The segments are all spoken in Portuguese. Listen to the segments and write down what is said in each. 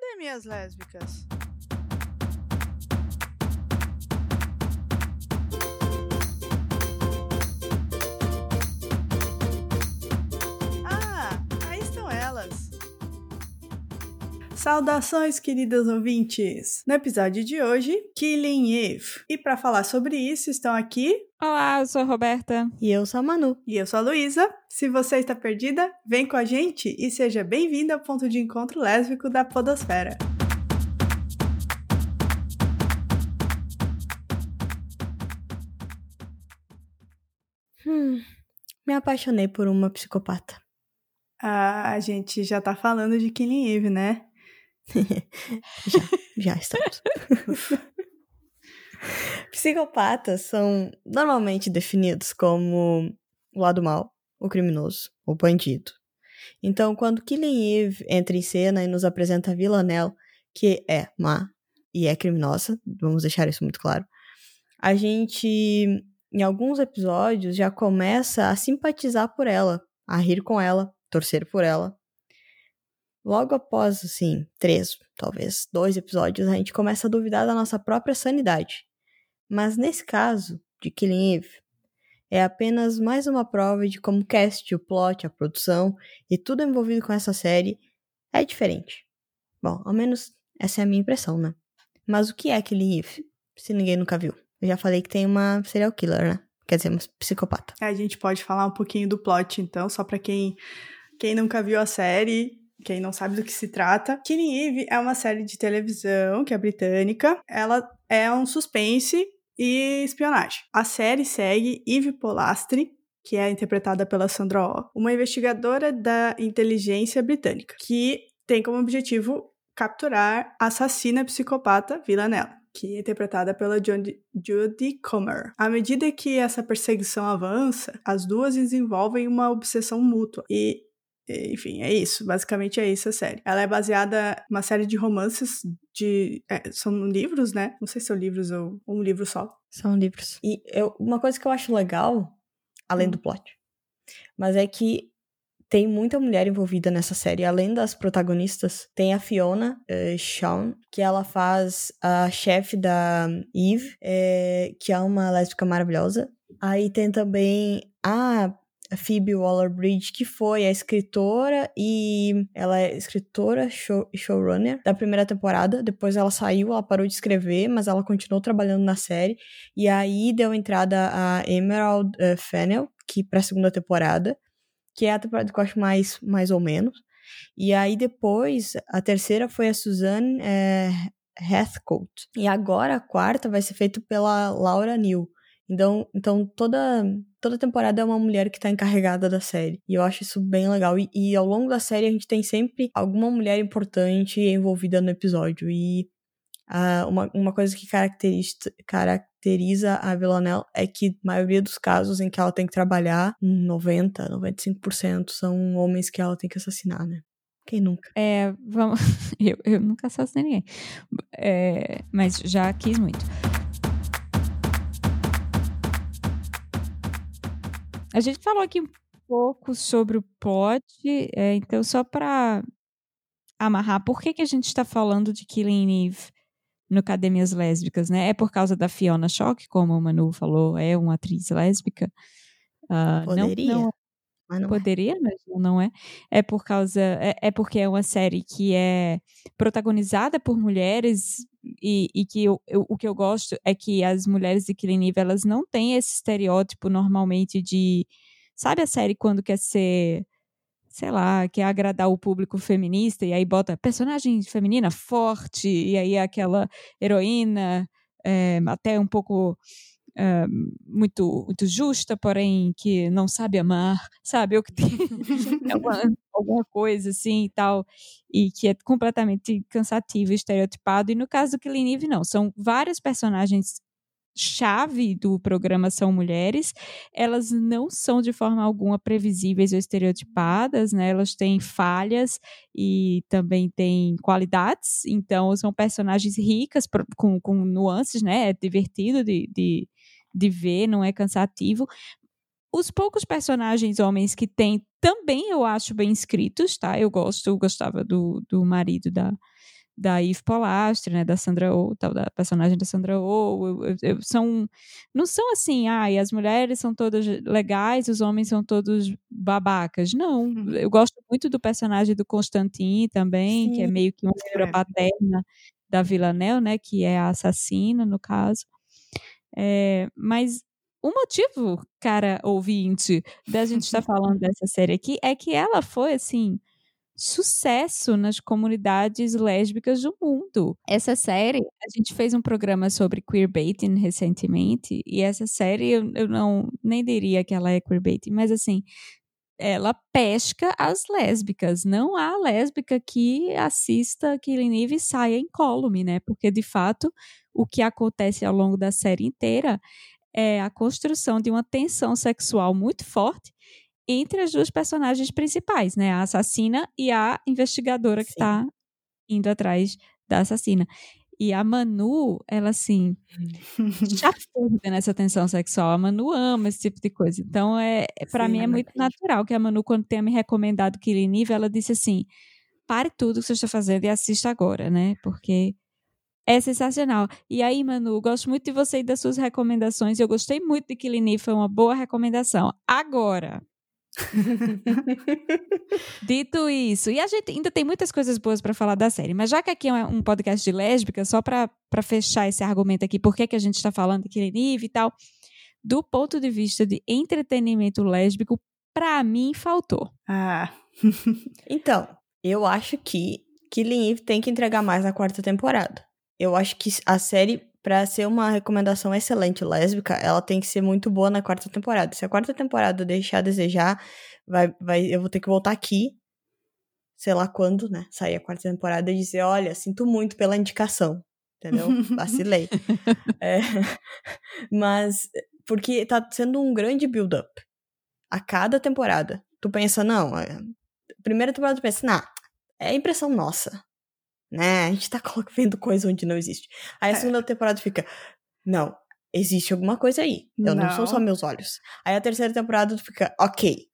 Cadê minhas lésbicas? Saudações, queridos ouvintes! No episódio de hoje, Killing Eve. E para falar sobre isso, estão aqui. Olá, eu sou a Roberta. E eu sou a Manu. E eu sou a Luísa. Se você está perdida, vem com a gente e seja bem-vinda ao ponto de encontro lésbico da Podosfera. Hum, me apaixonei por uma psicopata. Ah, a gente já tá falando de Killing Eve, né? Já, já estamos. Psicopatas são normalmente definidos como o lado mal, o criminoso, o bandido. Então, quando Killing Eve entra em cena e nos apresenta a Villanelle, que é má e é criminosa, vamos deixar isso muito claro, a gente, em alguns episódios, já começa a simpatizar por ela, a rir com ela, torcer por ela. Logo após, assim, três, talvez dois episódios, a gente começa a duvidar da nossa própria sanidade. Mas nesse caso, de Killing Eve, é apenas mais uma prova de como o cast, o plot, a produção e tudo envolvido com essa série é diferente. Bom, ao menos essa é a minha impressão, né? Mas o que é Killing Eve, se ninguém nunca viu? Eu já falei que tem uma serial killer, né? Quer dizer, uma psicopata. A gente pode falar um pouquinho do plot, então, só para quem, quem nunca viu a série, quem não sabe do que se trata. Killing Eve é uma série de televisão que é britânica. Ela é um suspense e espionagem. A série segue Eve Polastri, que é interpretada pela Sandra Oh, uma investigadora da inteligência britânica, que tem como objetivo capturar a assassina psicopata Villanelle que é interpretada pela Judy Comer. À medida que essa perseguição avança, as duas desenvolvem uma obsessão mútua e enfim, é isso. Basicamente é isso a série. Ela é baseada uma série de romances de. É, são livros, né? Não sei se são livros ou um livro só. São livros. E eu, uma coisa que eu acho legal, além hum. do plot, mas é que tem muita mulher envolvida nessa série. Além das protagonistas, tem a Fiona uh, Shawn, que ela faz a chefe da Eve, é, que é uma lésbica maravilhosa. Aí tem também a a Phoebe Waller-Bridge, que foi a escritora e ela é escritora show, showrunner da primeira temporada. Depois ela saiu, ela parou de escrever, mas ela continuou trabalhando na série. E aí deu entrada a Emerald uh, Fennel, que para a segunda temporada, que é a temporada que eu acho mais mais ou menos. E aí depois a terceira foi a Suzanne é, Heathcote. E agora a quarta vai ser feita pela Laura Neal. Então, então toda, toda temporada é uma mulher que está encarregada da série. E eu acho isso bem legal. E, e, ao longo da série a gente tem sempre alguma mulher importante envolvida no episódio. E uh, uma, uma coisa que caracteriza, caracteriza a Villanelle é que a maioria dos casos em que ela tem que trabalhar, 90, 95% são homens que ela tem que assassinar, né? Quem nunca? É, vamos. Eu, eu nunca assassinei ninguém. É, mas já quis muito. A gente falou aqui um pouco sobre o plot, é, então só para amarrar, por que, que a gente está falando de Killing Eve no Academias Lésbicas, né? É por causa da Fiona Shock, como o Manu falou, é uma atriz lésbica? Uh, Poderia. Não, não, mas não é. Poderia, é. mas não é. É por causa. É, é, porque é uma série que é protagonizada por mulheres e, e que eu, eu, o que eu gosto é que as mulheres de Killing Eve, elas não têm esse estereótipo normalmente de. Sabe a série quando quer ser. Sei lá, quer agradar o público feminista e aí bota personagem feminina forte e aí aquela heroína é, até um pouco muito, muito justa, porém que não sabe amar, sabe? Ou que tem alguma, alguma coisa assim e tal, e que é completamente cansativo, estereotipado. E no caso do Killing Eve, não. São várias personagens chave do programa são mulheres, elas não são de forma alguma previsíveis ou estereotipadas, né? Elas têm falhas e também têm qualidades, então são personagens ricas com, com nuances, né? É divertido de, de, de ver, não é cansativo. Os poucos personagens homens que tem também eu acho bem escritos, tá? Eu gosto, eu gostava do, do marido da, da Eve Polastri, né, da Sandra Oh, tal da personagem da Sandra Oh, eu, eu, são não são assim, ah, as mulheres são todas legais, os homens são todos babacas. Não, uhum. eu gosto muito do personagem do Constantine também, Sim. que é meio que uma figura é. paterna da Villanelle, né, que é a assassina no caso. É, mas o motivo, cara ouvinte, da gente estar falando dessa série aqui é que ela foi assim sucesso nas comunidades lésbicas do mundo. Essa série, a gente fez um programa sobre queerbaiting recentemente, e essa série eu, eu não nem diria que ela é queerbaiting, mas assim, ela pesca as lésbicas. Não há lésbica que assista Killing Eve e saia incólume, né? Porque, de fato, o que acontece ao longo da série inteira é a construção de uma tensão sexual muito forte entre as duas personagens principais, né? A assassina e a investigadora que está indo atrás da assassina. E a Manu, ela assim, chafurda nessa tensão sexual. A Manu ama esse tipo de coisa. Então, é, é para mim é muito natural que a Manu, quando tenha me recomendado Killing Eve, ela disse assim: pare tudo que você está fazendo e assista agora, né? Porque é sensacional. E aí, Manu, gosto muito de você e das suas recomendações. Eu gostei muito de Killing Eve, foi uma boa recomendação. Agora, Dito isso, e a gente ainda tem muitas coisas boas para falar da série, mas já que aqui é um podcast de lésbica, só para fechar esse argumento aqui, por que, que a gente está falando de Killing Eve e tal, do ponto de vista de entretenimento lésbico, para mim faltou. Ah. então, eu acho que Killing Eve tem que entregar mais na quarta temporada. Eu acho que a série para ser uma recomendação excelente lésbica, ela tem que ser muito boa na quarta temporada. Se a quarta temporada deixar a desejar, vai, vai, eu vou ter que voltar aqui, sei lá quando, né? Sair a quarta temporada e dizer: olha, sinto muito pela indicação. Entendeu? Vacilei. é, mas, porque tá sendo um grande build-up. A cada temporada. Tu pensa, não, é, primeira temporada tu pensa, não, é impressão nossa né? A gente tá vendo coisa onde não existe. Aí a é. segunda temporada fica, não, existe alguma coisa aí. Eu não, não são só meus olhos. Aí a terceira temporada fica, ok.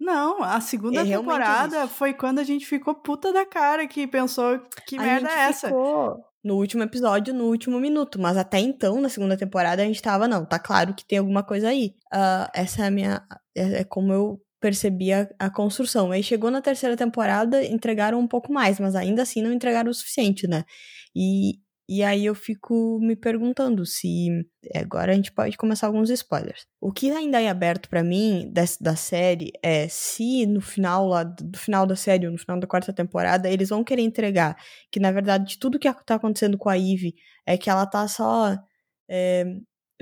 Não, a segunda é, temporada foi quando a gente ficou puta da cara que pensou que a merda é essa. Ficou no último episódio, no último minuto. Mas até então, na segunda temporada, a gente tava, não, tá claro que tem alguma coisa aí. Uh, essa é a minha. É, é como eu percebi a, a, construção. Aí chegou na terceira temporada, entregaram um pouco mais, mas ainda assim não entregaram o suficiente, né? E, e aí eu fico me perguntando se. Agora a gente pode começar alguns spoilers. O que ainda é aberto para mim dessa, da série é se no final lá, do final da série, ou no final da quarta temporada, eles vão querer entregar que, na verdade, tudo que tá acontecendo com a Eve é que ela tá só. É,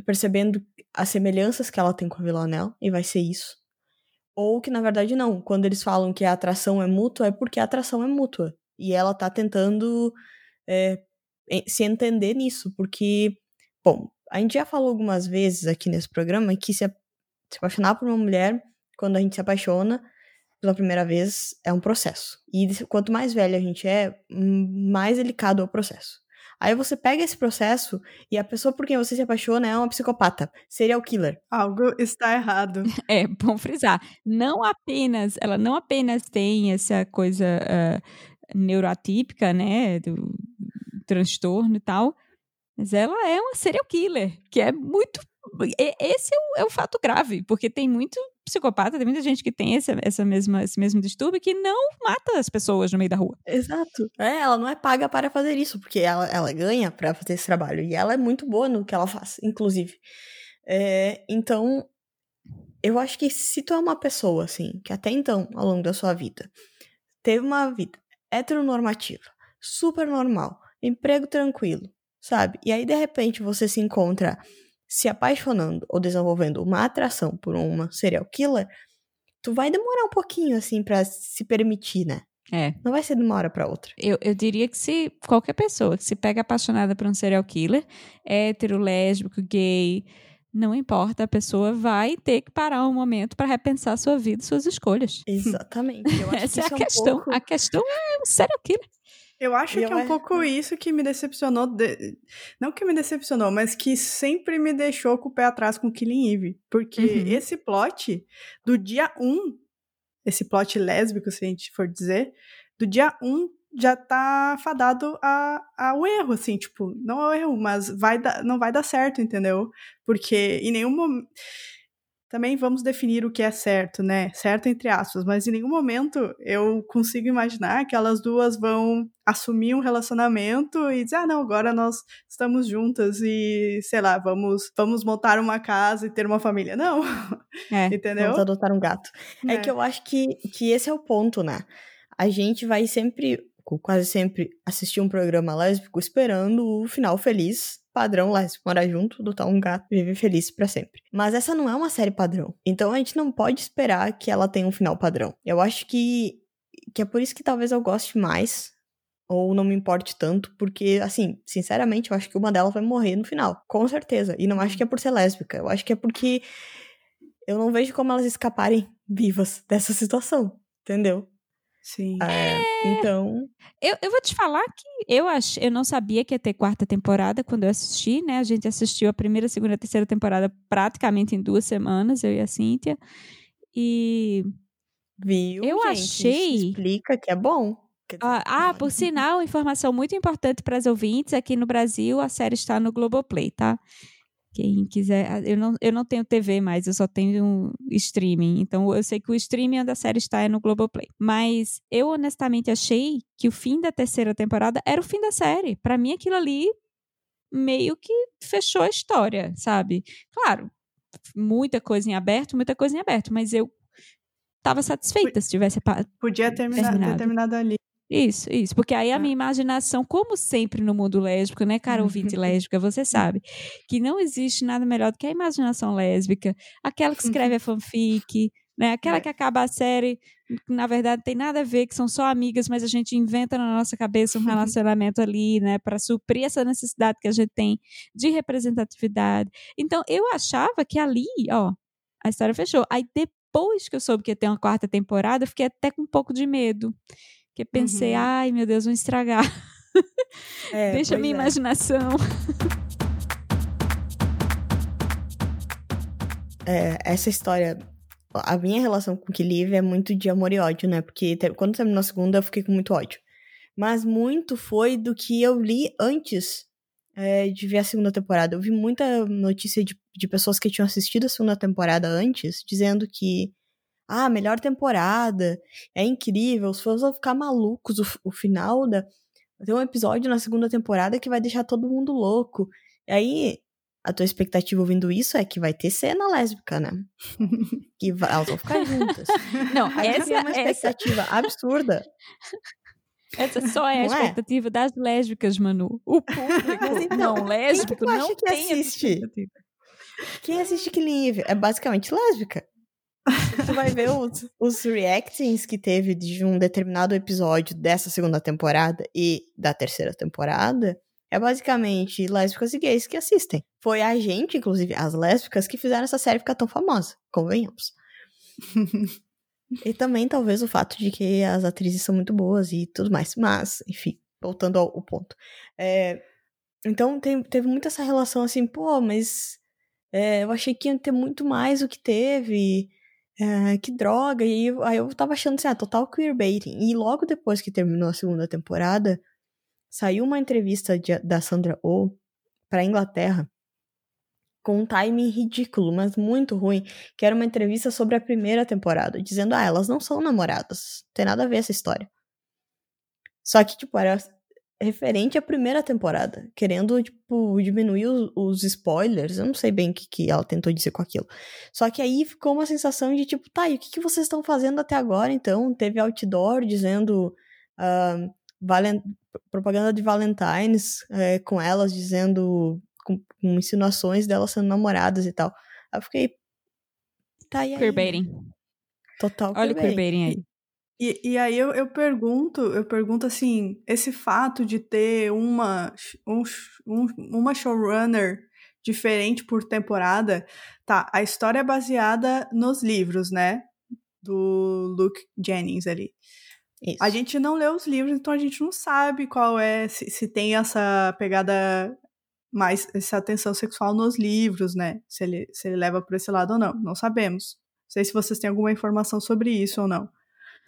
percebendo as semelhanças que ela tem com a Villanelle, e vai ser isso ou que na verdade não. Quando eles falam que a atração é mútua, é porque a atração é mútua. E ela tá tentando é, se entender nisso, porque, bom, a gente já falou algumas vezes aqui nesse programa que se, se apaixonar por uma mulher, quando a gente se apaixona pela primeira vez, é um processo. E quanto mais velha a gente é, mais delicado é o processo. Aí você pega esse processo e a pessoa por quem você se apaixona é uma psicopata, serial killer. Algo está errado. É, bom frisar. Não apenas, ela não apenas tem essa coisa uh, neuroatípica, né, do transtorno e tal, mas ela é uma serial killer, que é muito esse é o, é o, fato grave, porque tem muito psicopata, tem muita gente que tem esse, essa mesma, esse mesmo distúrbio que não mata as pessoas no meio da rua. Exato. É, ela não é paga para fazer isso, porque ela, ela ganha para fazer esse trabalho. E ela é muito boa no que ela faz, inclusive. É, então, eu acho que se tu é uma pessoa, assim, que até então, ao longo da sua vida, teve uma vida heteronormativa, super normal, emprego tranquilo, sabe? E aí, de repente, você se encontra se apaixonando ou desenvolvendo uma atração por uma serial killer, tu vai demorar um pouquinho, assim, para se permitir, né? É. Não vai ser de uma hora para outra. Eu, eu diria que se qualquer pessoa que se pega apaixonada por um serial killer, hétero, lésbico, gay, não importa, a pessoa vai ter que parar um momento para repensar sua vida e suas escolhas. Exatamente. Essa que é a é um questão. Pouco... A questão é o serial killer. Eu acho que é um pouco isso que me decepcionou. De... Não que me decepcionou, mas que sempre me deixou com o pé atrás com Killing Eve. Porque uhum. esse plot, do dia 1, esse plot lésbico, se a gente for dizer, do dia 1 já tá fadado a, ao erro, assim, tipo, não ao erro, mas vai da, não vai dar certo, entendeu? Porque em nenhum momento também vamos definir o que é certo, né? Certo entre aspas, mas em nenhum momento eu consigo imaginar que elas duas vão assumir um relacionamento e dizer, ah, não, agora nós estamos juntas e, sei lá, vamos, vamos montar uma casa e ter uma família. Não. É, Entendeu? Vamos adotar um gato. É. é que eu acho que, que esse é o ponto, né? A gente vai sempre, quase sempre, assistir um programa lésbico esperando o final feliz padrão lésbico, morar junto, adotar um gato, viver feliz para sempre. Mas essa não é uma série padrão. Então a gente não pode esperar que ela tenha um final padrão. Eu acho que, que é por isso que talvez eu goste mais. Ou não me importe tanto, porque, assim, sinceramente, eu acho que uma delas vai morrer no final. Com certeza. E não acho que é por ser lésbica. Eu acho que é porque eu não vejo como elas escaparem vivas dessa situação. Entendeu? Sim. É, então. Eu, eu vou te falar que eu ach, eu não sabia que ia ter quarta temporada quando eu assisti, né? A gente assistiu a primeira, segunda, terceira temporada praticamente em duas semanas, eu e a Cíntia. E. Viu? Eu gente, achei. explica que é bom. Ah, ah, por sinal, informação muito importante para as ouvintes: aqui no Brasil a série está no Globoplay, tá? Quem quiser, ah, eu não, eu não tenho TV mais, eu só tenho streaming. Então eu sei que o streaming da série está é no Globoplay. Mas eu honestamente achei que o fim da terceira temporada era o fim da série. Para mim aquilo ali meio que fechou a história, sabe? Claro, muita coisa em aberto, muita coisa em aberto, mas eu estava satisfeita se tivesse podia terminar, terminado. ter terminado ali. Isso, isso. Porque aí a minha imaginação, como sempre no mundo lésbico, né, cara ouvinte lésbica, você sabe que não existe nada melhor do que a imaginação lésbica, aquela que escreve a fanfic, né, aquela é. que acaba a série, na verdade tem nada a ver, que são só amigas, mas a gente inventa na nossa cabeça um relacionamento ali, né, para suprir essa necessidade que a gente tem de representatividade. Então, eu achava que ali, ó, a história fechou. Aí depois que eu soube que ia ter uma quarta temporada, eu fiquei até com um pouco de medo. Porque pensei, uhum. ai meu Deus, vão estragar. É, Deixa a minha é. imaginação. É, essa história, a minha relação com Kiliv é muito de amor e ódio, né? Porque quando terminou a segunda, eu fiquei com muito ódio. Mas muito foi do que eu li antes é, de ver a segunda temporada. Eu vi muita notícia de, de pessoas que tinham assistido a segunda temporada antes, dizendo que ah, melhor temporada, é incrível, os fãs vão ficar malucos, o, o final da... Tem um episódio na segunda temporada que vai deixar todo mundo louco. E aí, a tua expectativa ouvindo isso é que vai ter cena lésbica, né? que vai, elas vão ficar juntas. Não, essa é uma expectativa essa... absurda. Essa só é a não é? expectativa é? das lésbicas, Manu. O público então, não lésbico não que tem assiste? Quem assiste Killing é basicamente lésbica. tu vai ver os, os reactings que teve de um determinado episódio dessa segunda temporada e da terceira temporada. É basicamente lésbicas e gays que assistem. Foi a gente, inclusive, as lésbicas, que fizeram essa série ficar tão famosa, convenhamos. e também, talvez, o fato de que as atrizes são muito boas e tudo mais. Mas, enfim, voltando ao, ao ponto. É, então, tem, teve muito essa relação assim, pô, mas é, eu achei que ia ter muito mais do que teve é, que droga. E aí eu tava achando assim, ah, total queerbaiting. E logo depois que terminou a segunda temporada, saiu uma entrevista de, da Sandra Oh pra Inglaterra com um timing ridículo, mas muito ruim, que era uma entrevista sobre a primeira temporada, dizendo, ah, elas não são namoradas, não tem nada a ver essa história. Só que, tipo, era referente à primeira temporada, querendo, tipo, diminuir os, os, spoilers. Eu não sei bem o que, que ela tentou dizer com aquilo. Só que aí ficou uma sensação de, tipo, tá, e o que, que vocês estão fazendo até agora, então? Teve outdoor dizendo. Uh, valen propaganda de Valentine's é, com elas, dizendo. Com, com, insinuações delas sendo namoradas e tal. Aí eu fiquei. Tá, e aí? Queerbaiting. Total Olha o queerbaiting aí. E, e aí eu, eu pergunto, eu pergunto assim, esse fato de ter uma, um, um, uma showrunner diferente por temporada, tá, a história é baseada nos livros, né? Do Luke Jennings ali. Isso. A gente não leu os livros, então a gente não sabe qual é, se, se tem essa pegada mais, essa atenção sexual nos livros, né? Se ele, se ele leva por esse lado ou não. Não sabemos. Não sei se vocês têm alguma informação sobre isso ou não.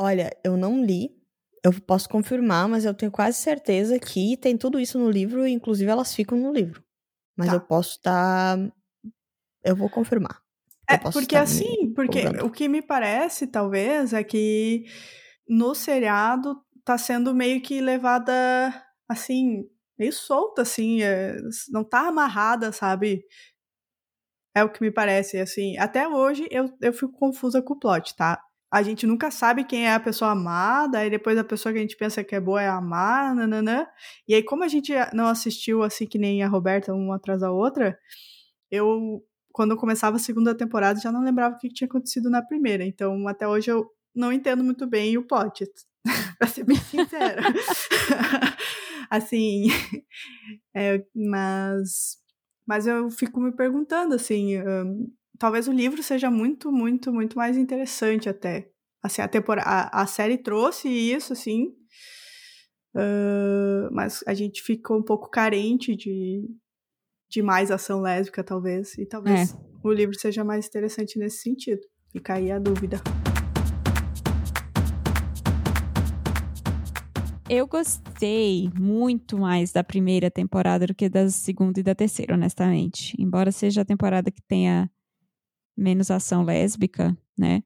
Olha, eu não li. Eu posso confirmar, mas eu tenho quase certeza que tem tudo isso no livro, e inclusive elas ficam no livro. Mas Tá. eu posso estar. Eu vou confirmar. É, porque me assim, porque o que me parece, talvez, é que no seriado tá sendo meio que levada, assim, meio solta, assim, é, não tá amarrada, sabe? É o que me parece, assim. Até hoje eu, eu fico confusa com o plot, tá? A gente nunca sabe quem é a pessoa amada, aí depois a pessoa que a gente pensa que é boa é amar, nananã. E aí, como a gente não assistiu assim que nem a Roberta, uma atrás da outra, eu, quando eu começava a segunda temporada, já não lembrava o que tinha acontecido na primeira. Então, até hoje eu não entendo muito bem o plot, pra ser bem sincera. assim, é, mas, mas eu fico me perguntando, assim, hum, talvez o livro seja muito, muito, muito mais interessante até. Assim, a, tempora a, a série trouxe isso, assim, uh, mas a gente ficou um pouco carente de, de mais ação lésbica, talvez. E talvez É. o livro seja mais interessante nesse sentido. Fica aí a dúvida. Eu gostei muito mais da primeira temporada do que da segunda e da terceira, honestamente. Embora seja a temporada que tenha menos ação lésbica, né?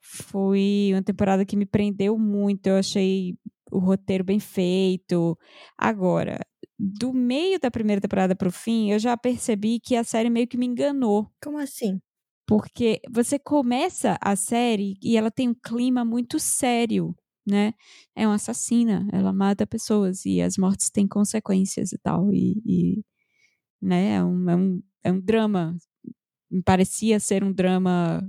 Foi uma temporada que me prendeu muito. Eu achei o roteiro bem feito. Agora, do meio da primeira temporada pro fim, eu já percebi que a série meio que me enganou. Como assim? Porque você começa a série e ela tem um clima muito sério, né? É uma assassina, ela mata pessoas e as mortes têm consequências e tal. E, e, né? É um, é, um, é um drama. Me parecia ser um drama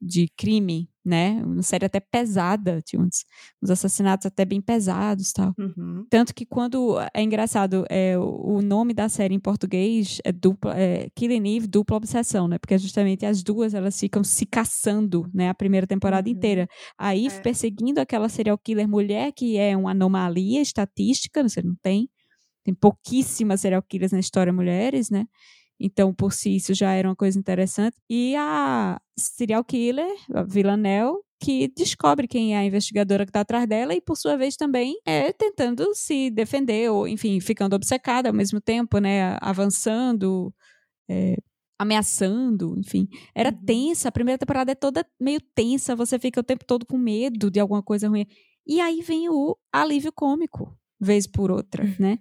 de crime, né? Uma série até pesada, tinha uns, uns assassinatos até bem pesados tal. Uhum. Tanto que quando é engraçado, é, o nome da série em português é dupla, é Killing Eve, dupla obsessão, né? Porque justamente as duas elas ficam se caçando, né? A primeira temporada Uhum. inteira. A Eve É. perseguindo aquela serial killer mulher que é uma anomalia estatística, você não tem. Tem pouquíssimas serial killers na história mulheres, né? Então, por si, isso já era uma coisa interessante. E a serial killer, a Villanelle, que descobre quem é a investigadora que está atrás dela e, por sua vez, também é tentando se defender, ou, enfim, ficando obcecada ao mesmo tempo, né? Avançando, é, ameaçando, enfim. Era Uhum. tensa, a primeira temporada é toda meio tensa, você fica o tempo todo com medo de alguma coisa ruim. E aí vem o alívio cômico, vez por outra, né?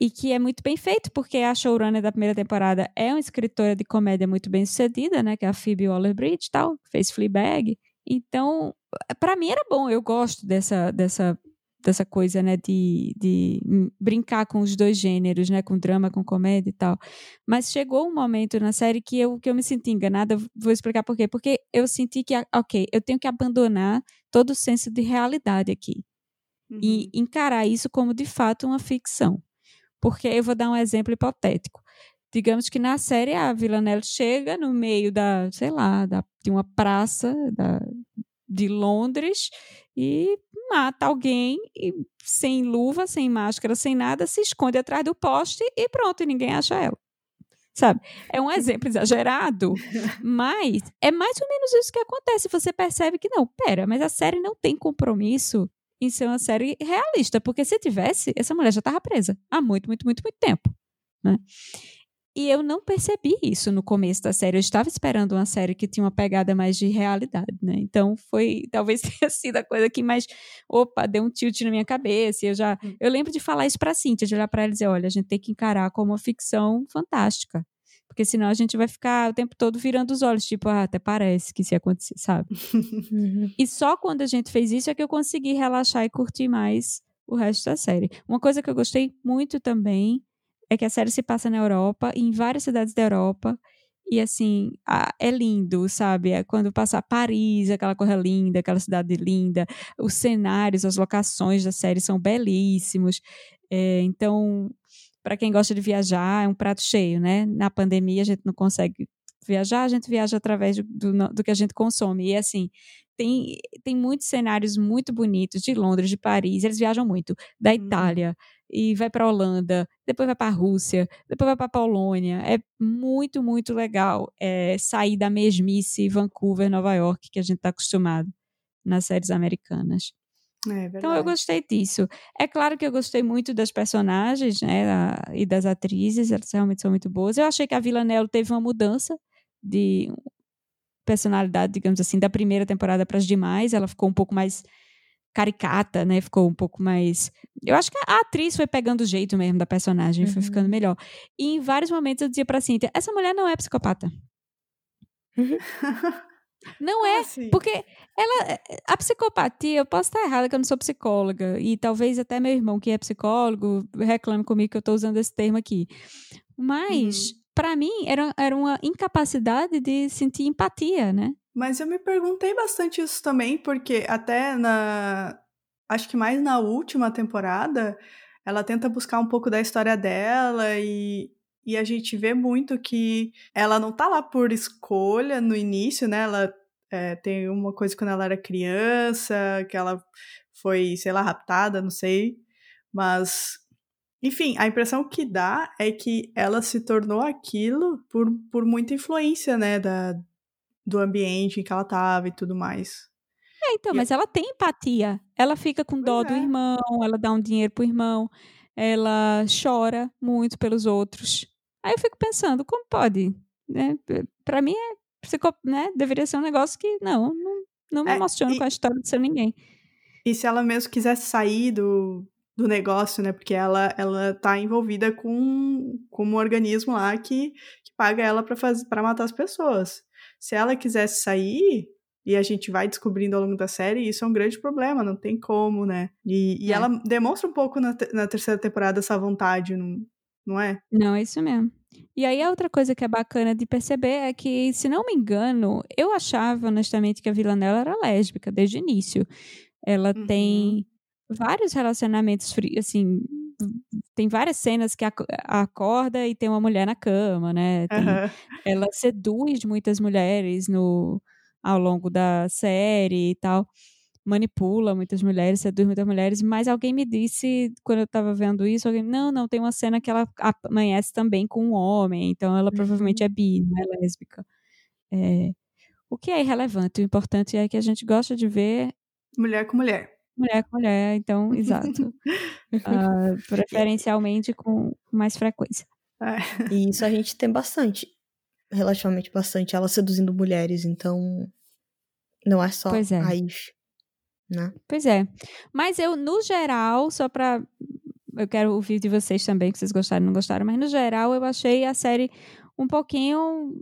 E que é muito bem feito, porque a showrunner da primeira temporada é uma escritora de comédia muito bem sucedida, né? Que é a Phoebe Waller-Bridge e tal, que fez Fleabag. Então, para mim era bom, eu gosto dessa, dessa, dessa coisa, né? De, de brincar com os dois gêneros, né? Com drama, com comédia e tal. Mas chegou um momento na série que eu, que eu me senti enganada, vou explicar por quê. Porque eu senti que, ok, eu tenho que abandonar todo o senso de realidade aqui e Uhum. encarar isso como de fato uma ficção. Porque eu vou dar um exemplo hipotético. Digamos que na série a Villanelle chega no meio da, sei lá, da, de uma praça da, de Londres e mata alguém e, sem luva, sem máscara, sem nada, se esconde atrás do poste e pronto, e ninguém acha ela. Sabe? É um exemplo exagerado, mas é mais ou menos isso que acontece. Você percebe que não, pera, mas a série não tem compromisso em ser uma série realista, porque se tivesse, essa mulher já estava presa há muito, muito, muito, muito tempo, né? E eu não percebi isso no começo da série. Eu estava esperando uma série que tinha uma pegada mais de realidade, né? Então foi, talvez tenha sido a coisa que mais, opa, deu um tilt na minha cabeça. Eu já, Hum. eu lembro de falar isso para Cíntia, de olhar para ela e dizer, olha, a gente tem que encarar como uma ficção fantástica. Porque senão a gente vai ficar o tempo todo virando os olhos, tipo, ah, até parece que isso ia acontecer, sabe? Uhum. E só quando a gente fez isso é que eu consegui relaxar e curtir mais o resto da série. Uma coisa que eu gostei muito também é que a série se passa na Europa, em várias cidades da Europa. E assim, a- é lindo, sabe? É quando passa Paris, aquela coisa linda, aquela cidade linda. Os cenários, as locações da série são belíssimos. É, então, para quem gosta de viajar, é um prato cheio, né? Na pandemia a gente não consegue viajar, a gente viaja através do, do, que a gente consome. E assim, tem, tem muitos cenários muito bonitos de Londres, de Paris, eles viajam muito, da Uhum. Itália, e vai para a Holanda, depois vai para a Rússia, depois vai para a Polônia. É muito, muito legal é, sair da mesmice Vancouver, Nova York, que a gente está acostumado nas séries americanas. É então eu gostei disso. É claro que eu gostei muito das personagens, né, e das atrizes, elas realmente são muito boas. Eu achei que a Villanelle teve uma mudança de personalidade, digamos assim, da primeira temporada para as demais. Ela ficou um pouco mais caricata, né? Ficou um pouco mais. Eu acho que a atriz foi pegando o jeito mesmo da personagem, uhum. foi ficando uhum. melhor. E em vários momentos eu dizia pra Cintia: essa mulher não é psicopata. Uhum. Não é, assim? porque ela, a psicopatia, eu posso estar errada que eu não sou psicóloga, e talvez até meu irmão que é psicólogo reclame comigo que eu estou usando esse termo aqui. Mas, uhum. para mim, era, era uma incapacidade de sentir empatia, né? Mas eu me perguntei bastante isso também, porque até na. Acho que mais na última temporada, ela tenta buscar um pouco da história dela e, e a gente vê muito que ela não tá lá por escolha no início, né? Ela é, tem uma coisa quando ela era criança, que ela foi, sei lá, raptada, não sei. Mas, enfim, a impressão que dá é que ela se tornou aquilo por, por muita influência, né? Da, do ambiente em que ela tava e tudo mais. É, então, e mas ela tem empatia. Ela fica com dó é. do irmão, ela dá um dinheiro pro irmão, ela chora muito pelos outros. Aí eu fico pensando, como pode? Né? Para mim, é né? deveria ser um negócio que não, não, não me é, emociona com a história de ser ninguém. E se ela mesmo quisesse sair do, do negócio, né? Porque ela, ela tá envolvida com, com um organismo lá que, que paga ela para matar as pessoas. Se ela quisesse sair, e a gente vai descobrindo ao longo da série, isso é um grande problema, não tem como, né? E, e é. ela demonstra um pouco na, na terceira temporada essa vontade, não, não é? Não, é isso mesmo. E aí a outra coisa que é bacana de perceber é que, se não me engano, eu achava honestamente que a Villanella era lésbica desde o início. Ela uhum. tem vários relacionamentos assim, tem várias cenas que acorda e tem uma mulher na cama, né? Tem, uhum. Ela seduz muitas mulheres no ao longo da série e tal manipula muitas mulheres, seduz muitas mulheres, mas alguém me disse, quando eu estava vendo isso, alguém, não, não, tem uma cena que ela amanhece também com um homem, então ela provavelmente uhum. é bi, não é lésbica. É, o que é irrelevante, o importante é que a gente gosta de ver... Mulher com mulher. Mulher com mulher, então, exato. uh, preferencialmente com mais frequência. É. E isso a gente tem bastante, relativamente bastante, ela seduzindo mulheres, então não é só pois é. a Ish né? Pois é. Mas eu, no geral, só para eu quero ouvir de vocês também, que vocês gostaram ou não gostaram, mas no geral eu achei a série um pouquinho.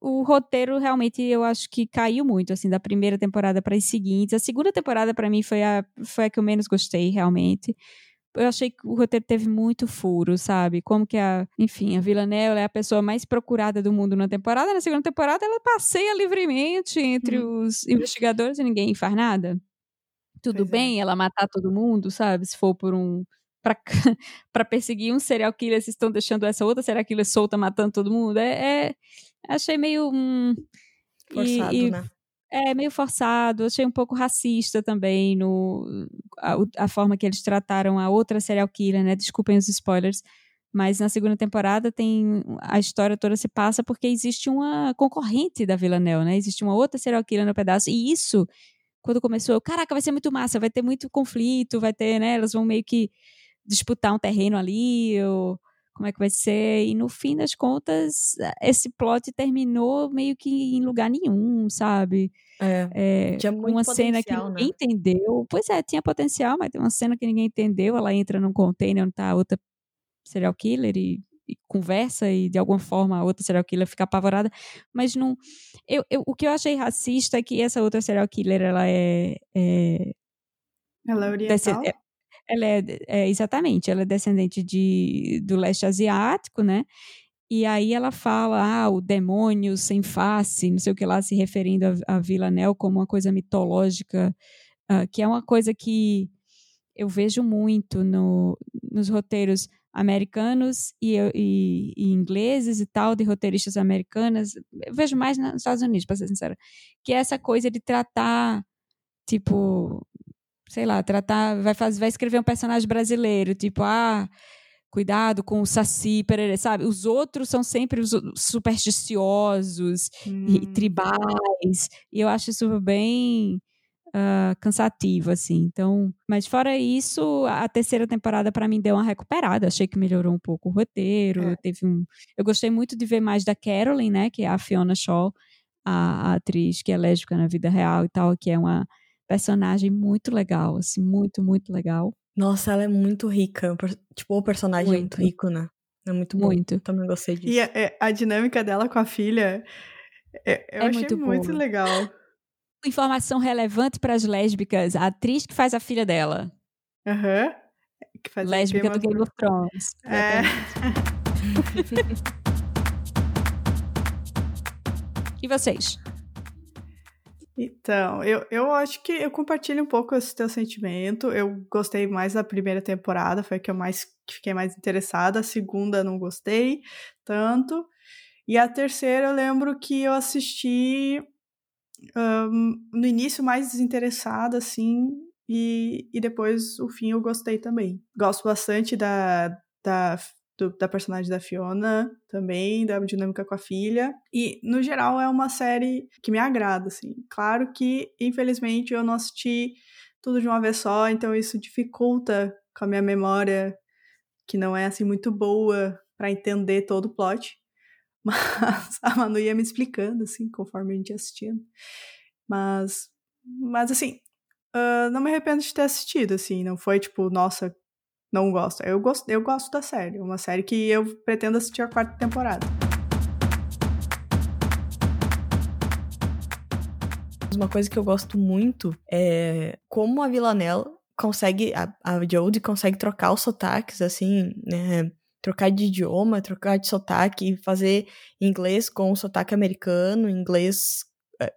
O roteiro realmente eu acho que caiu muito, assim, da primeira temporada para as seguintes. A segunda temporada, para mim, foi a, foi a que eu menos gostei, realmente. Eu achei que o roteiro teve muito furo, sabe? Como que a. Enfim, a Villanelle é a pessoa mais procurada do mundo na temporada. Na segunda temporada, ela passeia livremente entre hum. os investigadores e ninguém faz nada tudo pois é. bem é. ela matar todo mundo, sabe? Se for por um. para perseguir um serial killer, vocês estão deixando essa outra serial killer solta matando todo mundo. É, é achei meio. Hum, forçado, e, e, né? É, meio forçado. Achei um pouco racista também no, a, a, forma que eles trataram a outra serial killer, né? Desculpem os spoilers. Mas na segunda temporada tem a história toda se passa porque existe uma concorrente da Villanelle, né? Existe uma outra serial killer no pedaço. E isso quando começou, caraca, vai ser muito massa, vai ter muito conflito, vai ter, né? Elas vão meio que disputar um terreno ali, ou como é que vai ser. E no fim das contas, esse plot terminou meio que em lugar nenhum, sabe? É, é tinha muito uma cena que ninguém né? entendeu. Pois é, tinha potencial, mas tem uma cena que ninguém entendeu. Ela entra num container onde tá outra serial killer e conversa e de alguma forma a outra serial killer fica apavorada, mas não. Eu, eu, o que eu achei racista é que essa outra serial killer ela é. é ela é oriental? É, ela é, é, exatamente, ela é descendente de, do leste asiático, né? E aí ela fala, ah, o demônio sem face, não sei o que lá, se referindo a, a Vila Nel como uma coisa mitológica, uh, que é uma coisa que eu vejo muito no, nos roteiros americanos e, e, e, ingleses e tal, de roteiristas americanas, eu vejo mais nos Estados Unidos, para ser sincera, que é essa coisa de tratar, tipo, sei lá, tratar, vai, fazer, vai escrever um personagem brasileiro, tipo, ah, cuidado com o saci, perere, sabe? Os outros são sempre os supersticiosos hum. e tribais, e eu acho isso bem uh, cansativo, assim. Então, mas fora isso, a terceira temporada para mim deu uma recuperada. Achei que melhorou um pouco o roteiro. É. Teve um, eu gostei muito de ver mais da Carolyn, né, que é a Fiona Shaw, a, a atriz que é lésbica na vida real e tal, que é uma personagem muito legal, assim, muito, muito legal. Nossa, ela é muito rica. Tipo, o personagem muito. é muito rico, né? É muito bom. Muito. Também gostei disso. E a, é, a dinâmica dela com a filha, é, eu é achei muito, muito legal. Informação relevante para as lésbicas. A atriz que faz a filha dela. Aham. Uhum. Lésbica do Game of Thrones. É. e vocês? Então, eu, eu acho que eu compartilho um pouco esse teu sentimento. Eu gostei mais da primeira temporada, foi a que eu mais fiquei mais interessada. A segunda não gostei tanto. E a terceira eu lembro que eu assisti um, no início mais desinteressada, assim, e, e depois o fim eu gostei também. Gosto bastante da, da do, da personagem da Fiona também, da dinâmica com a filha. E, no geral, é uma série que me agrada, assim. Claro que, infelizmente, eu não assisti tudo de uma vez só, então isso dificulta com a minha memória, que não é, assim, muito boa para entender todo o plot. Mas a Manu ia me explicando, assim, conforme a gente ia assistindo. Mas, mas assim, uh, não me arrependo de ter assistido, assim. Não foi tipo, nossa, não gosto. Eu gosto, eu gosto da série. Uma série que eu pretendo assistir a quarta temporada. Uma coisa que eu gosto muito é como a Villanelle consegue, a, a Jodie consegue trocar os sotaques, assim, né? Trocar de idioma, trocar de sotaque, fazer inglês com sotaque americano, inglês, é,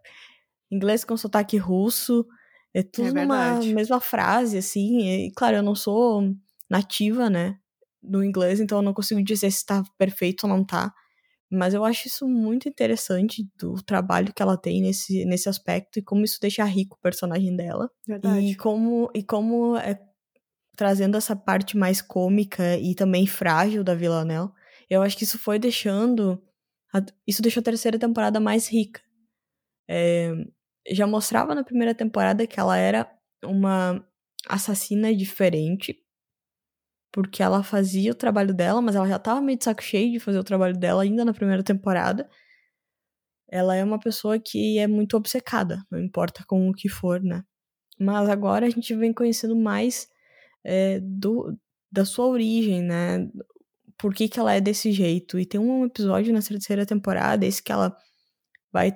inglês com sotaque russo. É tudo é numa mesma frase, assim. E, claro, eu não sou nativa, né, do inglês, então eu não consigo dizer se está perfeito ou não tá. Mas eu acho isso muito interessante do trabalho que ela tem nesse, nesse aspecto e como isso deixa rico o personagem dela. Verdade. E como, e como é trazendo essa parte mais cômica e também frágil da Villanelle, eu acho que isso foi deixando. A, isso deixou a terceira temporada mais rica. É, já mostrava na primeira temporada que ela era uma assassina diferente, porque ela fazia o trabalho dela, mas ela já tava meio de saco cheio de fazer o trabalho dela ainda na primeira temporada. Ela é uma pessoa que é muito obcecada, não importa com o que for, né? Mas agora a gente vem conhecendo mais é, do, da sua origem, né? Por que, que ela é desse jeito. E tem um episódio na terceira temporada, esse que ela vai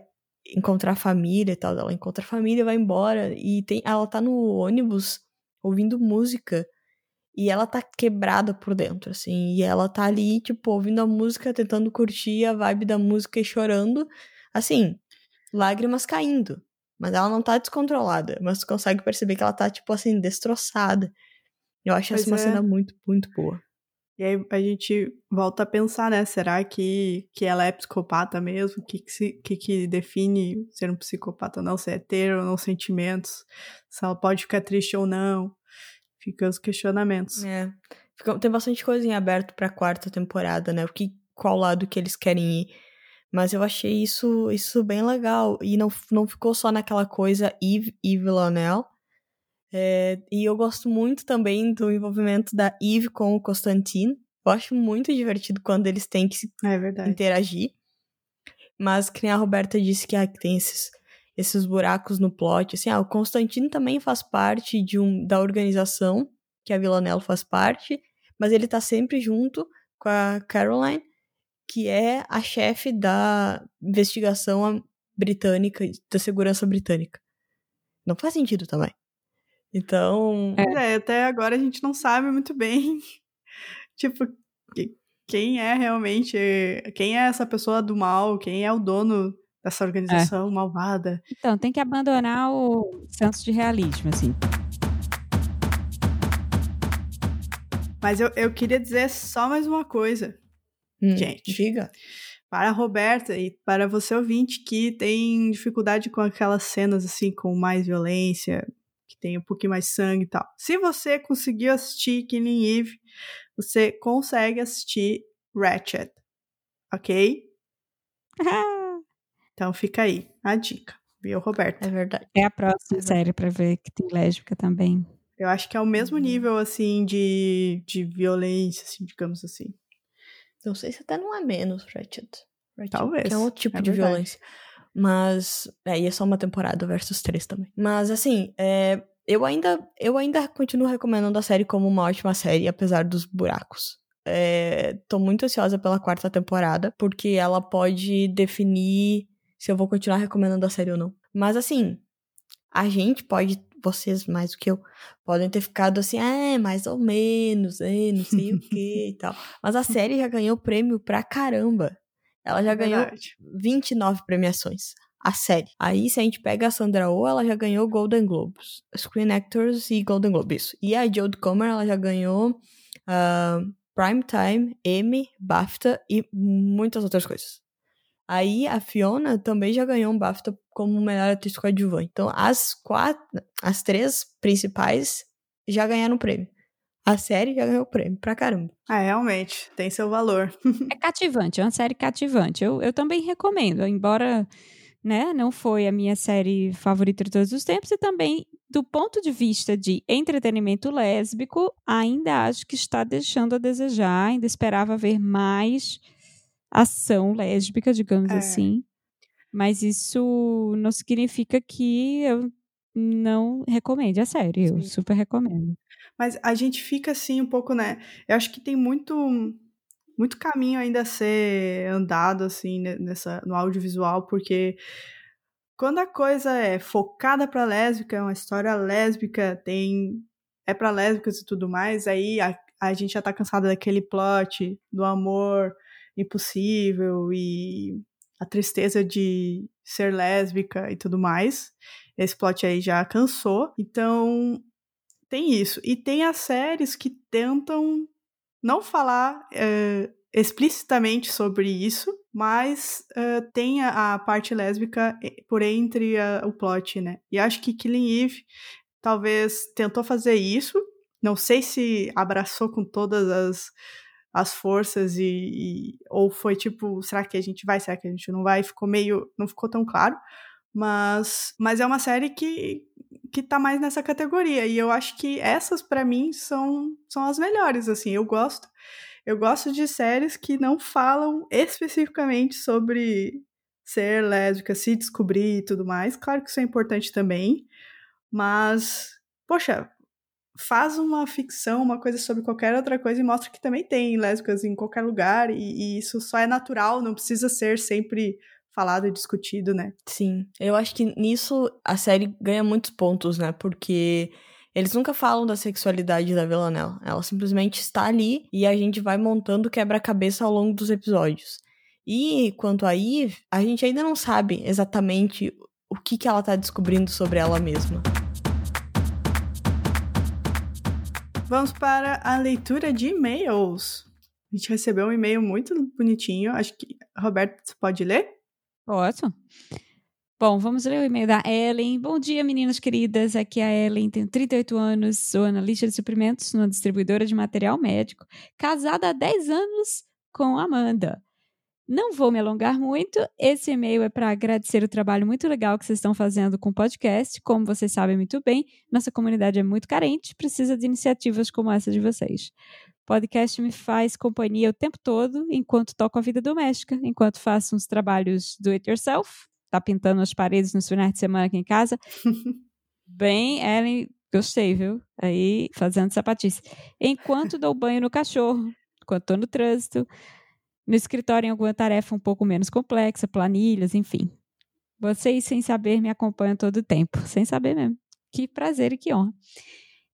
encontrar a família e tal. Ela encontra a família, vai embora. E tem, ela tá no ônibus ouvindo música e ela tá quebrada por dentro, assim. E ela tá ali, tipo, ouvindo a música, tentando curtir a vibe da música e chorando. Assim, lágrimas caindo. Mas ela não tá descontrolada. Mas tu consegue perceber que ela tá, tipo assim, destroçada. Eu acho pois essa uma é. cena muito, muito boa. E aí a gente volta a pensar, né? Será que, que ela é psicopata mesmo? O que que, se, que que define ser um psicopata ou não? Se é ter ou não sentimentos? Se ela pode ficar triste ou não? Fica os questionamentos. É. Fica, tem bastante coisa em aberto pra quarta temporada, né? O que, qual lado que eles querem ir. Mas eu achei isso, isso bem legal. E não, não ficou só naquela coisa Eve e Villanelle. É, e eu gosto muito também do envolvimento da Eve com o Constantine. Eu acho muito divertido quando eles têm que é interagir. Mas, que nem a Roberta disse que, ah, tem esses esses buracos no plot. Assim, ah, o Constantino também faz parte de um, da organização, que a Villanelle faz parte, mas ele tá sempre junto com a Caroline, que é a chefe da investigação britânica, da segurança britânica. Não faz sentido também. Então. É, até agora a gente não sabe muito bem, tipo, quem é realmente. Quem é essa pessoa do mal, quem é o dono dessa organização é. malvada. Então, tem que abandonar o senso de realismo, assim. Mas eu, eu queria dizer só mais uma coisa, hum, gente. Diga. Para a Roberta e para você ouvinte que tem dificuldade com aquelas cenas assim com mais violência, tem um pouquinho mais sangue e tal. Se você conseguiu assistir Killing Eve, você consegue assistir Ratchet, ok? Então fica aí a dica. Viu, Roberto? É verdade. É a próxima é série pra ver que tem lésbica também. Eu acho que é o mesmo Uhum. nível, assim, de, de violência, assim, digamos assim. Não sei se até não é menos, Ratchet. Ratchet Talvez, Que é outro tipo é de verdade. violência. Mas. É, e é só uma temporada versus três também. Mas assim, é, eu, ainda, eu ainda continuo recomendando a série como uma ótima série, apesar dos buracos. É, tô muito ansiosa pela quarta temporada, porque ela pode definir se eu vou continuar recomendando a série ou não. Mas assim, a gente pode, vocês mais do que eu, podem ter ficado assim, é, mais ou menos, é, não sei o que e tal. Mas a série já ganhou prêmio pra caramba. Ela já ganhou Verdade. 29 premiações. A série. Aí, se a gente pega a Sandra Oh, ela já ganhou Golden Globes. Screen Actors e Golden Globes. Isso. E a Jodie Comer, ela já ganhou ah, Primetime, Emmy, BAFTA e muitas outras coisas. Aí, a Fiona também já ganhou um BAFTA como melhor atriz coadjuvante. Então, as quatro, as três principais já ganharam o prêmio. A série já ganhou o prêmio, pra caramba. Ah, realmente, tem seu valor. É cativante, é uma série cativante. Eu, eu também recomendo, embora né, não foi a minha série favorita de todos os tempos, e também, do ponto de vista de entretenimento lésbico, ainda acho que está deixando a desejar, ainda esperava ver mais ação lésbica, digamos É. assim. Mas isso não significa que eu não recomende a série. Eu Sim. super recomendo. Mas a gente fica assim um pouco, né? Eu acho que tem muito muito caminho ainda a ser andado assim ne- nessa no audiovisual, porque quando a coisa é focada para lésbica, é uma história lésbica, tem é para lésbicas e tudo mais, aí a, a gente já tá cansado daquele plot do amor impossível e a tristeza de ser lésbica e tudo mais. Esse plot aí já cansou. Então, tem isso. E tem as séries que tentam não falar eh, explicitamente sobre isso, mas eh, tem a, a parte lésbica por entre a- o plot, né? E acho que Killing Eve talvez tentou fazer isso. Não sei se abraçou com todas as, as forças e, e- ou foi tipo, será que a gente vai, será que a gente não vai? Ficou meio, não ficou tão claro. Mas, mas é uma série que que tá mais nessa categoria. E eu acho que essas, para mim, são, são as melhores, assim. Eu gosto. Eu gosto de séries que não falam especificamente sobre ser lésbica, se descobrir e tudo mais. Claro que isso é importante também. Mas, poxa, faz uma ficção, uma coisa sobre qualquer outra coisa e mostra que também tem lésbicas em qualquer lugar. E, e isso só é natural, não precisa ser sempre falado e discutido, né? Sim, eu acho que nisso a série ganha muitos pontos, né? Porque eles nunca falam da sexualidade da Villanelle. Ela simplesmente está ali e a gente vai montando quebra-cabeça ao longo dos episódios. E quanto a Eve, a gente ainda não sabe exatamente o que, que ela tá descobrindo sobre ela mesma. Vamos para a leitura de e-mails. A gente recebeu um e-mail muito bonitinho. Acho que, Roberto, você pode ler? Ótimo. Bom, vamos ler o e-mail da Ellen. Bom dia, meninas queridas. Aqui é a Ellen, tenho 38 anos, sou analista de suprimentos numa distribuidora de material médico, casada há 10 anos com Amanda. Não vou me alongar muito. Esse e-mail é para agradecer o trabalho muito legal que vocês estão fazendo com o podcast. Como vocês sabem muito bem, nossa comunidade é muito carente, precisa de iniciativas como essa de vocês. Podcast me faz companhia o tempo todo, enquanto toco a vida doméstica, enquanto faço uns trabalhos do it yourself, tá pintando as paredes nos finais de semana aqui em casa. Bem, Ellen, gostei, viu? Aí, fazendo sapatice. Enquanto dou banho no cachorro, enquanto tô no trânsito, no escritório em alguma tarefa um pouco menos complexa, planilhas, enfim. Vocês, sem saber, me acompanham todo o tempo. Sem saber mesmo. Que prazer e que honra.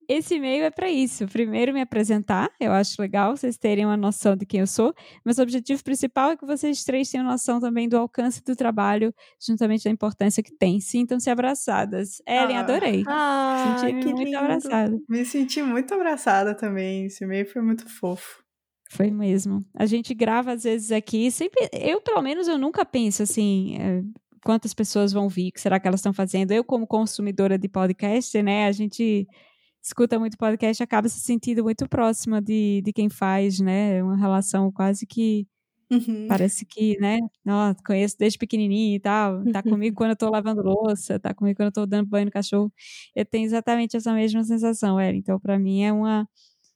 Esse e-mail é para isso. Primeiro, me apresentar. Eu acho legal vocês terem uma noção de quem eu sou. Mas o objetivo principal é que vocês três tenham noção também do alcance do trabalho, juntamente da importância que tem. Sintam-se abraçadas. Ellen, Ah. adorei. Ah, Senti-me que muito lindo. abraçada. Me senti muito abraçada também. Esse e-mail foi muito fofo. Foi mesmo. A gente grava às vezes aqui, sempre. Eu, pelo menos, eu nunca penso assim. é, quantas pessoas vão vir? O que será que elas estão fazendo? Eu, como consumidora de podcast, né? A gente escuta muito podcast, acaba se sentindo muito próxima de, de quem faz, né? Uma relação quase que Uhum. Parece que, né? Ó, conheço desde pequenininho e tal. Tá comigo quando eu tô lavando louça, tá comigo quando eu tô dando banho no cachorro. Eu tenho exatamente essa mesma sensação, Ela. Então, para mim é uma,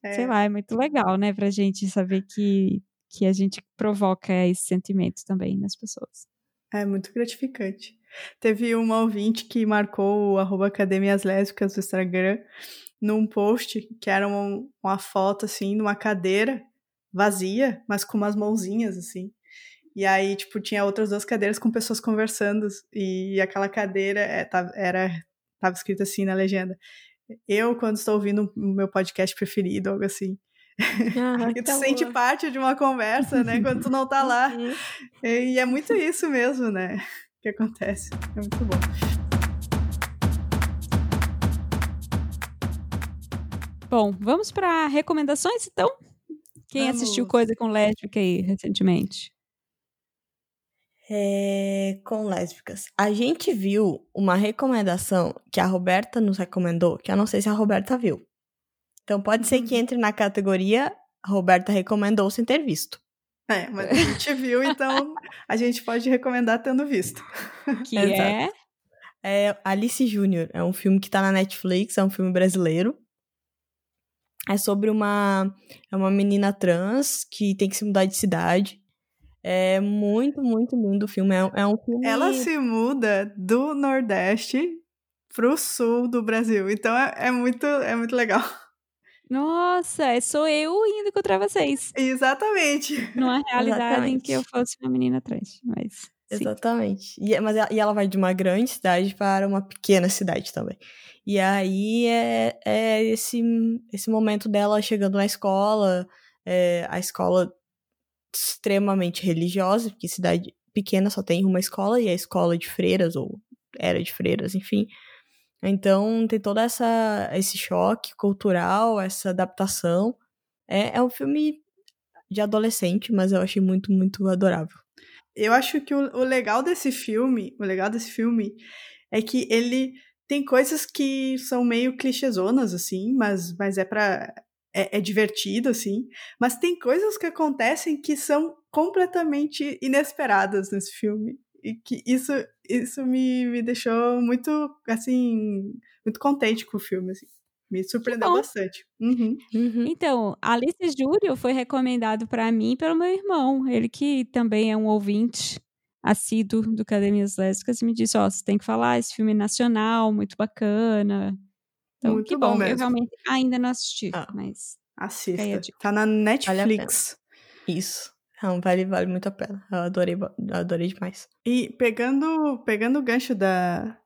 é. sei lá, é muito legal, né, pra gente saber que que a gente provoca esse sentimento também nas pessoas. É muito gratificante. Teve uma ouvinte que marcou o arroba Academias Lésbicas do Instagram num post que era uma, uma foto, assim, de uma cadeira vazia, mas com umas mãozinhas, assim. E aí, tipo, tinha outras duas cadeiras com pessoas conversando, e aquela cadeira é, era, tava escrito assim na legenda. Eu, quando estou ouvindo o meu podcast preferido, algo assim. Ah, e tu sente parte de uma conversa, né? Quando tu não tá lá. Uhum. E é muito isso mesmo, né? Que acontece. É muito bom. Bom, vamos para recomendações então? Quem vamos. assistiu coisa com lésbica aí recentemente? É, com lésbicas. A gente viu uma recomendação que a Roberta nos recomendou, que eu não sei se a Roberta viu. Então pode ser que uhum. entre na categoria Roberta recomendou sem ter visto. É, mas a gente viu, então a gente pode recomendar tendo visto. Que é? é Alice Júnior. É um filme que tá na Netflix, é um filme brasileiro. É sobre uma, é uma menina trans que tem que se mudar de cidade. É muito, muito lindo o filme. É, é um filme. Ela se muda do Nordeste pro sul do Brasil. Então é, é muito, é muito legal. Nossa, é, sou eu indo encontrar vocês. Exatamente. Numa realidade Exatamente. em que eu fosse uma menina trans, mas... Exatamente. E, mas ela, e ela vai de uma grande cidade para uma pequena cidade também. E aí é, é esse, esse momento dela chegando na escola, é, a escola extremamente religiosa, porque cidade pequena só tem uma escola, e a escola de freiras, ou era de freiras, enfim. Então tem todo essa, esse choque cultural, essa adaptação. É, é um filme de adolescente, mas eu achei muito, muito adorável. Eu acho que o, o legal desse filme, o legal desse filme é que ele tem coisas que são meio clichêzonas, assim, mas, mas é pra. É, é, divertido, assim. Mas tem coisas que acontecem que são completamente inesperadas nesse filme e que isso, isso me, me deixou muito, assim, muito contente com o filme, assim. Me surpreendeu bastante. Uhum. Uhum. Então, Alice Júlio foi recomendado para mim pelo meu irmão. Ele que também é um ouvinte assíduo do Academias Lésbicas e me disse, ó, oh, você tem que falar, esse filme é nacional, muito bacana. Então, muito que bom, bom mesmo. eu realmente ainda não assisti, ah, mas... Assista, tá na Netflix. Isso. Não, vale, vale muito a pena. Eu adorei, adorei demais. E pegando, pegando o gancho da,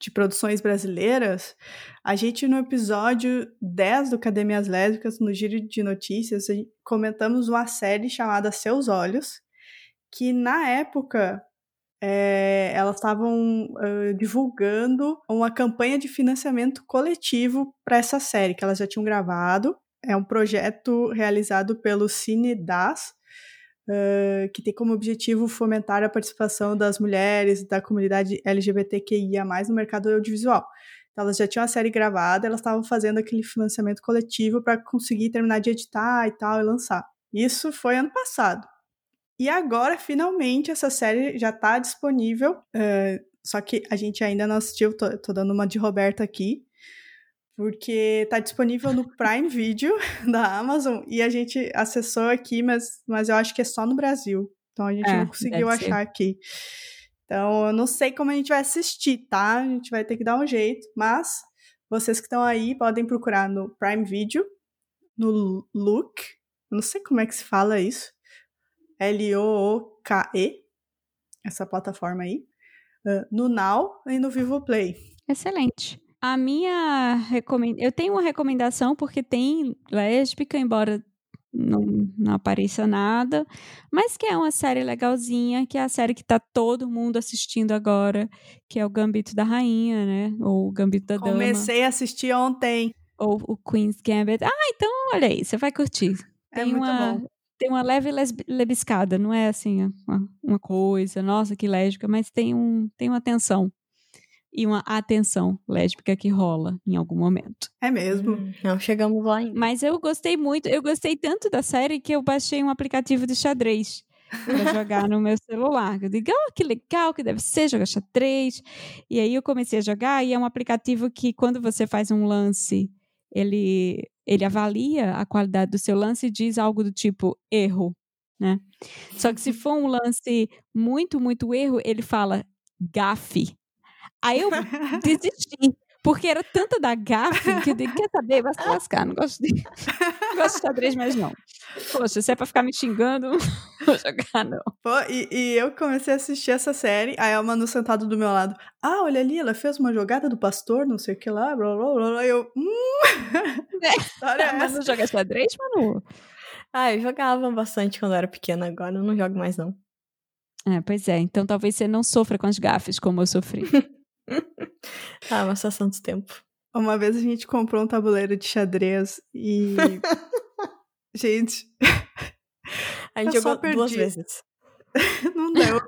de produções brasileiras, a gente no episódio 10 do Academias Lésbicas, no Giro de Notícias, comentamos uma série chamada Seus Olhos, que na época é, elas estavam uh, divulgando uma campanha de financiamento coletivo para essa série que elas já tinham gravado. É um projeto realizado pelo Cine Das, que tem como objetivo fomentar a participação das mulheres da comunidade LGBTQIA+, no mercado audiovisual. Então, elas já tinham a série gravada, elas estavam fazendo aquele financiamento coletivo para conseguir terminar de editar e tal, e lançar. Isso foi ano passado. E agora, finalmente, essa série já está disponível. Uh, só que a gente ainda não assistiu, tô, tô dando uma de Roberta aqui porque tá disponível no Prime Video da Amazon e a gente acessou aqui, mas, mas eu acho que é só no Brasil. Então a gente é, não conseguiu achar ser. aqui. Então eu não sei como a gente vai assistir, tá? A gente vai ter que dar um jeito, mas vocês que estão aí podem procurar no Prime Video, no Look, eu não sei como é que se fala isso, L-O-O-K-E, essa plataforma aí, uh, no Now e no Vivo Play. Excelente. A minha recomendação. Eu tenho uma recomendação porque tem lésbica, embora não, não apareça nada, mas que é uma série legalzinha, que é a série que tá todo mundo assistindo agora, que é o Gambito da Rainha, né? Ou o Gambito da Comecei Dama. Comecei a assistir ontem. Ou o Queen's Gambit. Ah, então olha aí, você vai curtir. É tem é muito uma, bom. Tem uma leve lebiscada, não é assim uma, uma coisa, nossa, que lésbica, mas tem, um, tem uma tensão e uma atenção lésbica que rola em algum momento. É mesmo? Hum, não chegamos lá ainda. Mas eu gostei muito, eu gostei tanto da série que eu baixei um aplicativo de xadrez. para jogar no meu celular. Eu digo, oh, que legal que deve ser jogar xadrez. E aí eu comecei a jogar e é um aplicativo que quando você faz um lance, ele ele avalia a qualidade do seu lance e diz algo do tipo erro, né? Só que se for um lance muito, muito erro, ele fala gafe. Aí eu desisti. Porque era tanta da gafe que eu digo, quer saber? Vai se lascar, não gosto de, não gosto de xadrez mais não. Poxa, se é pra ficar me xingando, não vou jogar não. Pô, e, e, eu comecei a assistir essa série, aí a Manu sentado do meu lado, ah, olha ali, ela fez uma jogada do pastor, não sei o que lá, blá, blá, blá, blá, eu, hum... É, é mas não joga xadrez, Manu? Ah, eu jogava bastante quando eu era pequena, agora eu não jogo mais não. É, pois é, então talvez você não sofra com as gafes como eu sofri. Ah, uma situação do tempo. Uma vez a gente comprou um tabuleiro de xadrez e. gente. A gente jogou duas vezes. não deu.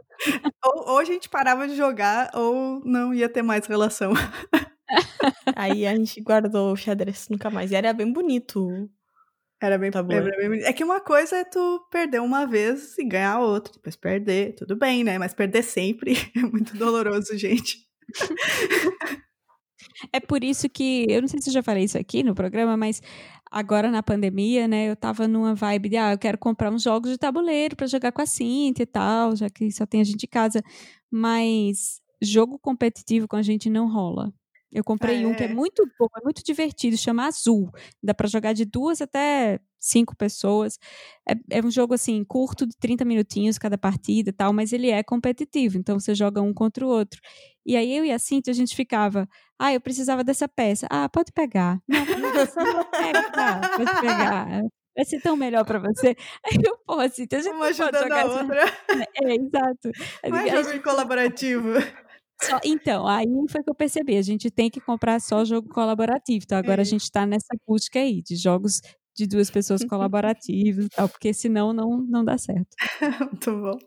ou, ou a gente parava de jogar, ou não ia ter mais relação. Aí a gente guardou o xadrez nunca mais. E era bem bonito. Era bem, era bem bonito. É que uma coisa é tu perder uma vez e ganhar outra, depois perder, tudo bem, né? Mas perder sempre é muito doloroso, gente. É por isso que, eu não sei se eu já falei isso aqui no programa, mas agora na pandemia, né, eu tava numa vibe de, ah, eu quero comprar uns jogos de tabuleiro para jogar com a Cintia e tal, já que só tem a gente em casa, mas jogo competitivo com a gente não rola. Eu comprei é. um que é, é muito bom, é muito divertido, chama Azul. Dá para jogar de duas até cinco pessoas. É, é, um jogo assim, curto, de 30 minutinhos cada partida e tal, mas ele é competitivo, então você joga um contra o outro. E aí eu e a Cintia, a gente ficava, ah, eu precisava dessa peça. Ah, pode pegar. Não, não pega, tá, pode pegar. Vai ser tão melhor pra você. Aí eu, pô, assim, a gente Uma ajudando a outra. É, é, exato. Mais jogo colaborativo. Só, então, aí foi que eu percebi, a gente tem que comprar só jogo colaborativo. Então agora a gente está nessa busca aí de jogos de duas pessoas colaborativas e tal, porque senão não, não dá certo. Muito bom.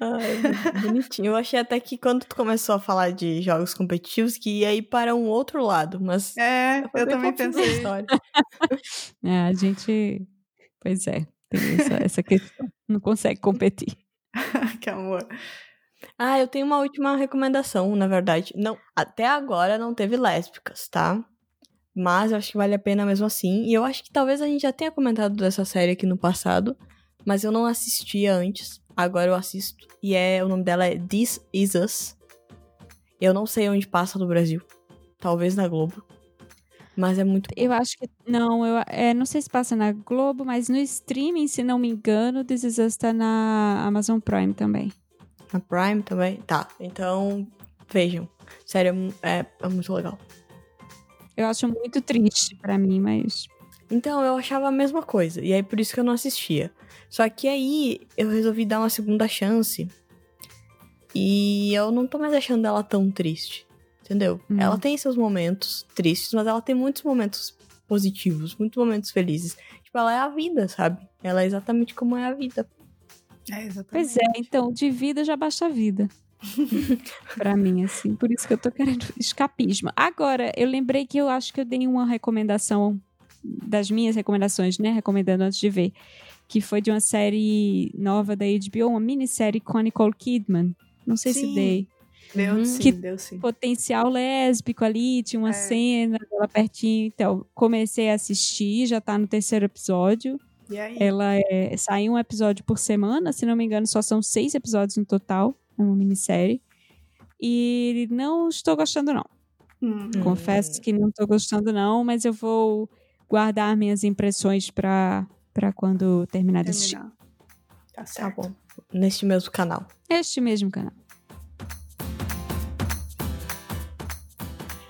Ai, bonitinho. Eu achei até que quando tu começou a falar de jogos competitivos, que ia ir para um outro lado, mas. É, eu, eu também pensei. História. é, a gente. Pois é, tem essa, essa questão. Não consegue competir. que amor. Ah, eu tenho uma última recomendação, na verdade. Não, até agora não teve lésbicas, tá? Mas eu acho que vale a pena mesmo assim. E eu acho que talvez a gente já tenha comentado dessa série aqui no passado, mas eu não assistia antes. Agora eu assisto. E é o nome dela é This Is Us. Eu não sei onde passa no Brasil. Talvez na Globo. Mas é muito. Eu acho que. Não, eu é, não sei se passa na Globo, mas no streaming, se não me engano, This Is Us tá na Amazon Prime também. Na Prime também? Tá. Então, vejam. Sério, é, é muito legal. Eu acho muito triste para mim, mas. Então, eu achava a mesma coisa. E aí, por isso que eu não assistia. Só que aí, eu resolvi dar uma segunda chance. E eu não tô mais achando ela tão triste. Entendeu? Hum. Ela tem seus momentos tristes, mas ela tem muitos momentos positivos, muitos momentos felizes. Tipo, ela é a vida, sabe? Ela é exatamente como é a vida. É, exatamente. Pois é, então, de vida já basta a vida. para mim, assim. Por isso que eu tô querendo escapismo. Agora, eu lembrei que eu acho que eu dei uma recomendação das minhas recomendações, né? Recomendando antes de ver. Que foi de uma série nova da HBO, uma minissérie com a Nicole Kidman. Não sei sim. se dei. Deu uhum. sim, que deu sim. Potencial lésbico ali, tinha uma é. cena dela pertinho. Então, comecei a assistir, já tá no terceiro episódio. Ela é, sai um episódio por semana, se não me engano, só são seis episódios no total. É uma minissérie. E não estou gostando, não. Hum. Confesso que não estou gostando, não, mas eu vou guardar minhas impressões para quando terminar, terminar. de assistir. Tá certo. Tá bom. Neste mesmo canal. Este mesmo canal.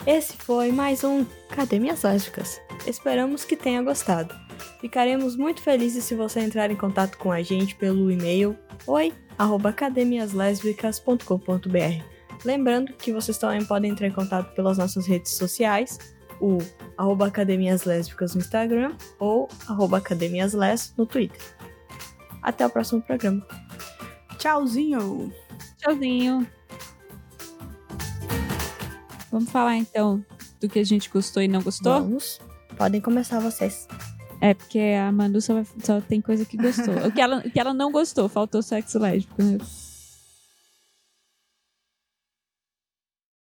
Esse foi mais um Academias Lésbicas. Esperamos que tenha gostado. Ficaremos muito felizes se você entrar em contato com a gente pelo e-mail oi@academiaslesbicas.com.br. Lembrando que vocês também podem entrar em contato pelas nossas redes sociais, o arroba Academias Lésbicas no Instagram ou arroba Academias Les no Twitter. Até o próximo programa. Tchauzinho! Tchauzinho! Vamos falar então do que a gente gostou e não gostou? Vamos. Podem começar vocês. É, porque a Manu só, só tem coisa que gostou. o, que ela, o que ela não gostou, faltou sexo lésbico.